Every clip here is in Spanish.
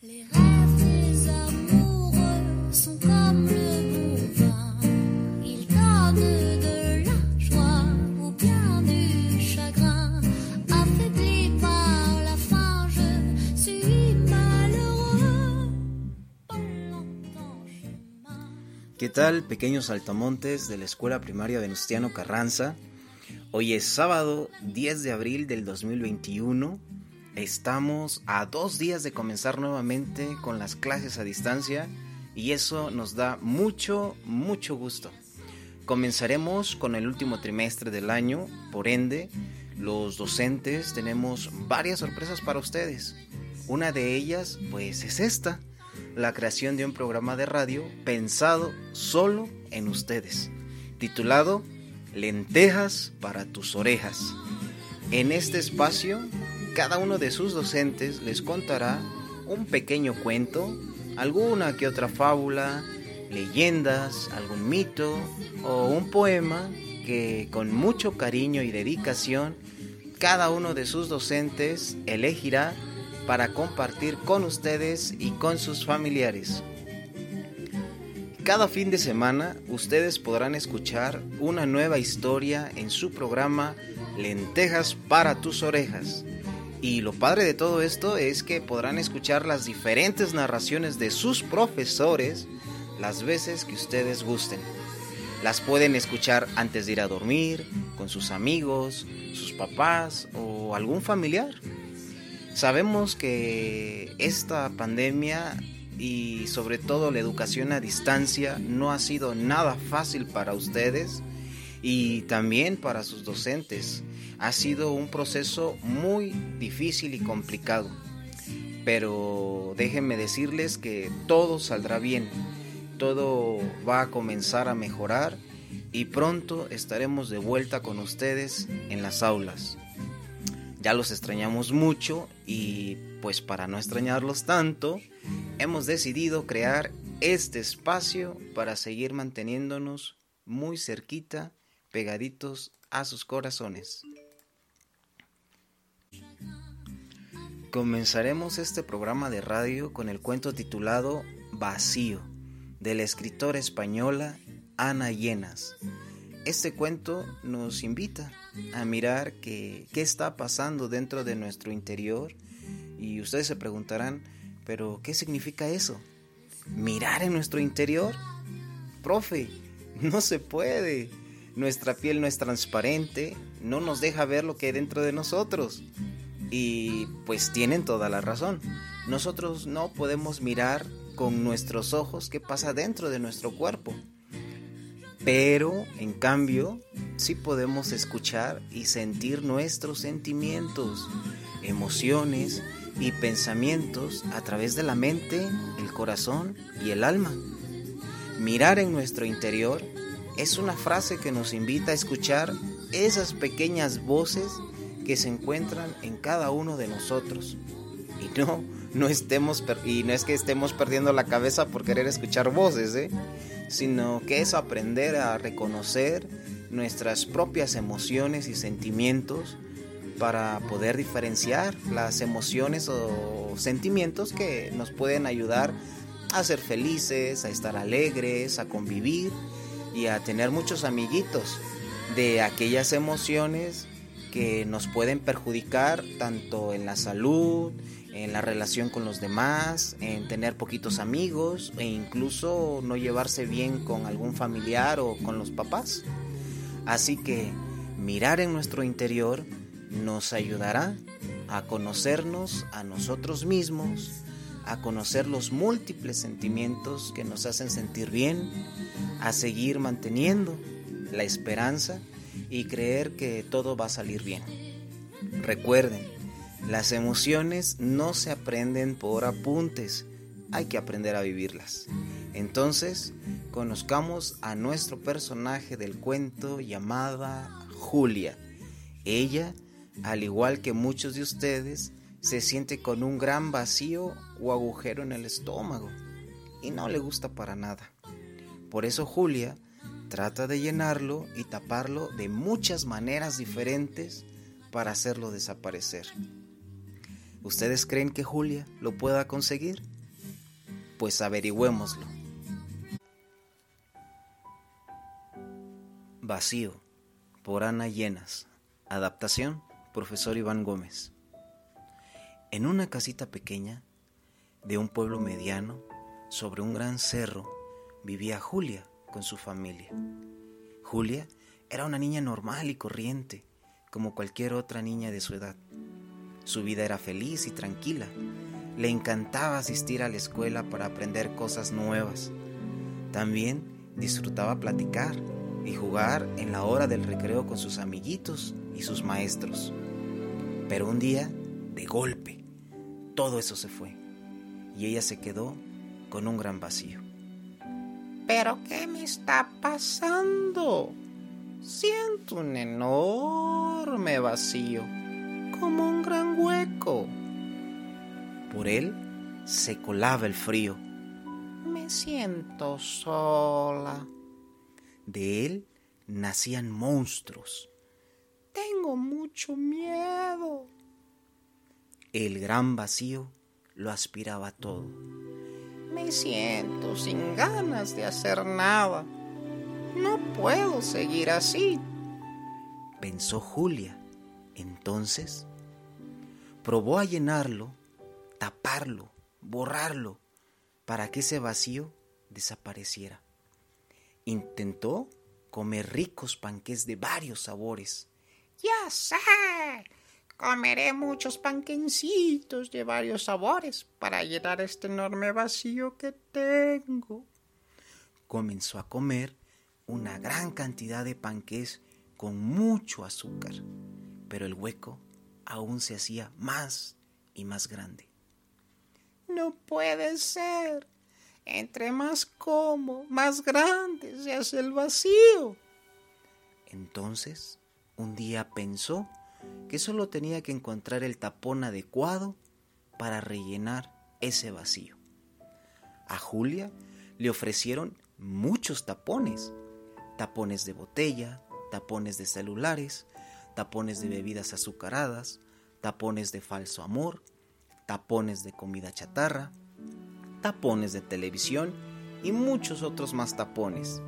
¿Qué tal, pequeños altamontes de la Escuela Primaria Venustiano Carranza? Hoy es sábado 10 de abril del 2021. Estamos a dos días de comenzar nuevamente con las clases a distancia y eso nos da mucho, mucho gusto. Comenzaremos con el último trimestre del año, por ende, los docentes tenemos varias sorpresas para ustedes. Una de ellas, pues, es esta la creación de un programa de radio pensado solo en ustedes, titulado Lentejas para tus orejas. En este espacio, cada uno de sus docentes les contará un pequeño cuento, alguna que otra fábula, leyendas, algún mito o un poema que con mucho cariño y dedicación cada uno de sus docentes elegirá para compartir con ustedes y con sus familiares. Cada fin de semana ustedes podrán escuchar una nueva historia en su programa Lentejas para tus orejas. Y lo padre de todo esto es que podrán escuchar las diferentes narraciones de sus profesores las veces que ustedes gusten. Las pueden escuchar antes de ir a dormir, con sus amigos, sus papás o algún familiar. Sabemos que esta pandemia y sobre todo la educación a distancia no ha sido nada fácil para ustedes y también para sus docentes. Ha sido un proceso muy difícil y complicado. Pero déjenme decirles que todo saldrá bien, todo va a comenzar a mejorar y pronto estaremos de vuelta con ustedes en las aulas ya los extrañamos mucho y pues para no extrañarlos tanto, hemos decidido crear este espacio para seguir manteniéndonos muy cerquita, pegaditos a sus corazones. Comenzaremos este programa de radio con el cuento titulado Vacío, de la escritora española Ana Llenas. Este cuento nos invita a mirar qué está pasando dentro de nuestro interior y ustedes se preguntarán, pero ¿qué significa eso? ¿Mirar en nuestro interior? Profe, no se puede. Nuestra piel no es transparente, no nos deja ver lo que hay dentro de nosotros. Y pues tienen toda la razón. Nosotros no podemos mirar con nuestros ojos qué pasa dentro de nuestro cuerpo. Pero, en cambio, sí podemos escuchar y sentir nuestros sentimientos, emociones y pensamientos a través de la mente, el corazón y el alma. Mirar en nuestro interior es una frase que nos invita a escuchar esas pequeñas voces que se encuentran en cada uno de nosotros. Y no, no estemos y no es que estemos perdiendo la cabeza por querer escuchar voces, ¿eh? sino que es aprender a reconocer nuestras propias emociones y sentimientos para poder diferenciar las emociones o sentimientos que nos pueden ayudar a ser felices, a estar alegres, a convivir y a tener muchos amiguitos de aquellas emociones que nos pueden perjudicar tanto en la salud, en la relación con los demás, en tener poquitos amigos e incluso no llevarse bien con algún familiar o con los papás. Así que mirar en nuestro interior nos ayudará a conocernos a nosotros mismos, a conocer los múltiples sentimientos que nos hacen sentir bien, a seguir manteniendo la esperanza y creer que todo va a salir bien. Recuerden, las emociones no se aprenden por apuntes, hay que aprender a vivirlas. Entonces, conozcamos a nuestro personaje del cuento llamada Julia. Ella, al igual que muchos de ustedes, se siente con un gran vacío o agujero en el estómago y no le gusta para nada. Por eso Julia trata de llenarlo y taparlo de muchas maneras diferentes para hacerlo desaparecer. ¿Ustedes creen que Julia lo pueda conseguir? Pues averigüémoslo. Vacío, por Ana Llenas. Adaptación, profesor Iván Gómez. En una casita pequeña de un pueblo mediano, sobre un gran cerro, vivía Julia con su familia. Julia era una niña normal y corriente, como cualquier otra niña de su edad. Su vida era feliz y tranquila. Le encantaba asistir a la escuela para aprender cosas nuevas. También disfrutaba platicar y jugar en la hora del recreo con sus amiguitos y sus maestros. Pero un día, de golpe, todo eso se fue y ella se quedó con un gran vacío. ¿Pero qué me está pasando? Siento un enorme vacío, como un gran hueco. Por él se colaba el frío. Me siento sola. De él nacían monstruos. Tengo mucho miedo. El gran vacío lo aspiraba todo. Me siento sin ganas de hacer nada. No puedo seguir así. Pensó Julia. Entonces probó a llenarlo, taparlo, borrarlo, para que ese vacío desapareciera. Intentó comer ricos panques de varios sabores. Ya sé, comeré muchos panquencitos de varios sabores para llenar este enorme vacío que tengo. Comenzó a comer una gran cantidad de panques con mucho azúcar, pero el hueco aún se hacía más y más grande. No puede ser. Entre más como, más grande se hace el vacío. Entonces, un día pensó que solo tenía que encontrar el tapón adecuado para rellenar ese vacío. A Julia le ofrecieron muchos tapones, tapones de botella, tapones de celulares, tapones de bebidas azucaradas, tapones de falso amor, tapones de comida chatarra, tapones de televisión y muchos otros más tapones.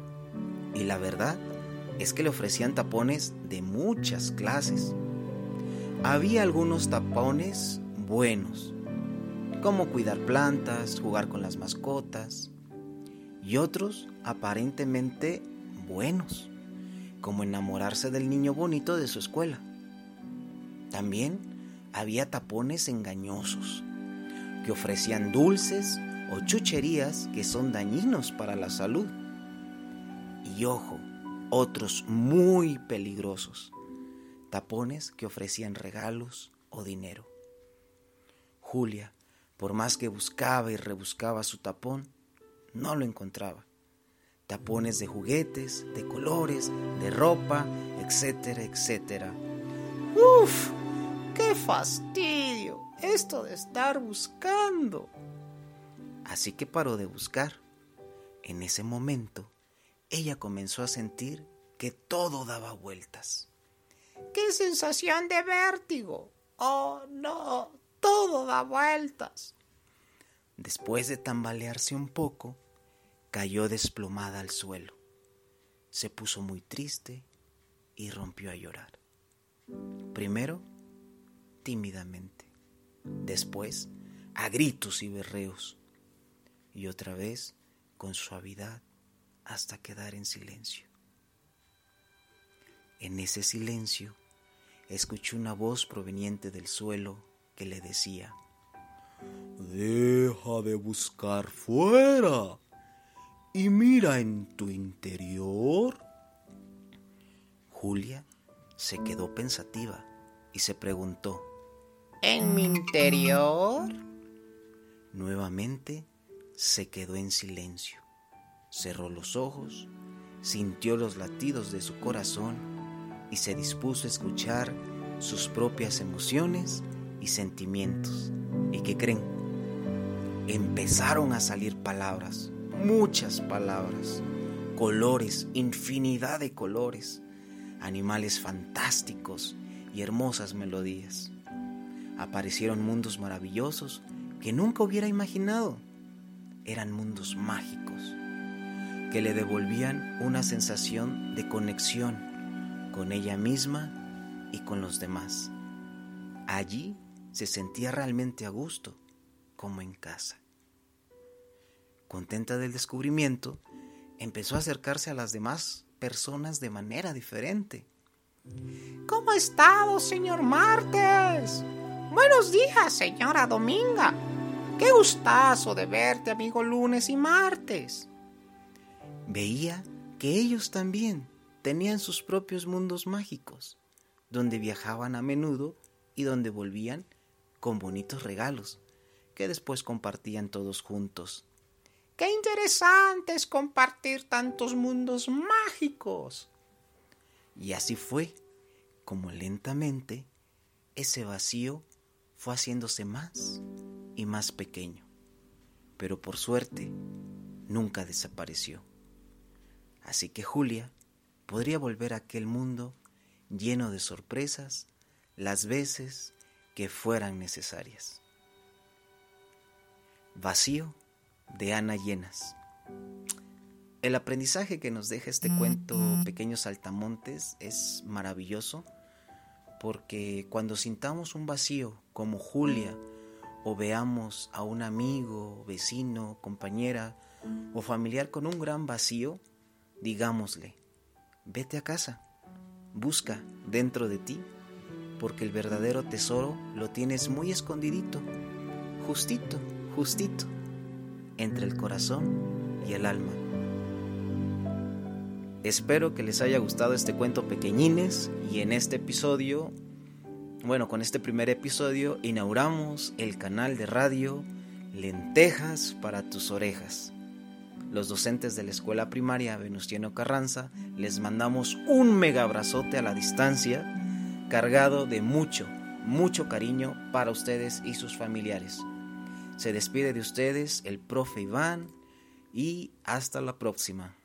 Y la verdad es que le ofrecían tapones de muchas clases. Había algunos tapones buenos, como cuidar plantas, jugar con las mascotas, y otros aparentemente buenos, como enamorarse del niño bonito de su escuela. También había tapones engañosos, que ofrecían dulces o chucherías que son dañinos para la salud. Y ojo, otros muy peligrosos, tapones que ofrecían regalos o dinero. Julia, por más que buscaba y rebuscaba su tapón, no lo encontraba. Tapones de juguetes, de colores, de ropa, etcétera, etcétera. ¡Uf! ¡Qué fastidio! Esto de estar buscando. Así que paró de buscar. En ese momento, ella comenzó a sentir que todo daba vueltas. ¡Qué sensación de vértigo! ¡Oh, no! Todo da vueltas. Después de tambalearse un poco, cayó desplomada al suelo. Se puso muy triste y rompió a llorar. Primero, tímidamente. Después, a gritos y berreos. Y otra vez, con suavidad, hasta quedar en silencio. En ese silencio, escuché una voz proveniente del suelo que le decía, Deja de buscar fuera y mira en tu interior. Julia se quedó pensativa y se preguntó, ¿En mi interior? Nuevamente se quedó en silencio, cerró los ojos, sintió los latidos de su corazón y se dispuso a escuchar sus propias emociones y sentimientos. ¿Y qué creen? Empezaron a salir palabras, muchas palabras, colores, infinidad de colores, animales fantásticos y hermosas melodías. Aparecieron mundos maravillosos que nunca hubiera imaginado. Eran mundos mágicos que le devolvían una sensación de conexión con ella misma y con los demás. Allí se sentía realmente a gusto, como en casa. Contenta del descubrimiento, empezó a acercarse a las demás personas de manera diferente. ¿Cómo ha estado, señor Martes? Buenos días, señora Dominga. Qué gustazo de verte, amigo lunes y martes. Veía que ellos también tenían sus propios mundos mágicos, donde viajaban a menudo y donde volvían con bonitos regalos, que después compartían todos juntos. Qué interesante es compartir tantos mundos mágicos. Y así fue, como lentamente ese vacío fue haciéndose más y más pequeño. Pero por suerte, nunca desapareció. Así que Julia podría volver a aquel mundo lleno de sorpresas las veces que fueran necesarias. Vacío de Ana Llenas. El aprendizaje que nos deja este cuento Pequeños Saltamontes es maravilloso porque cuando sintamos un vacío como Julia o veamos a un amigo, vecino, compañera o familiar con un gran vacío, digámosle, vete a casa, busca dentro de ti, porque el verdadero tesoro lo tienes muy escondidito, justito, justito entre el corazón y el alma. Espero que les haya gustado este cuento pequeñines y en este episodio, bueno, con este primer episodio inauguramos el canal de radio Lentejas para tus orejas. Los docentes de la escuela primaria Venustiano Carranza les mandamos un mega abrazote a la distancia cargado de mucho, mucho cariño para ustedes y sus familiares. Se despide de ustedes el profe Iván y hasta la próxima.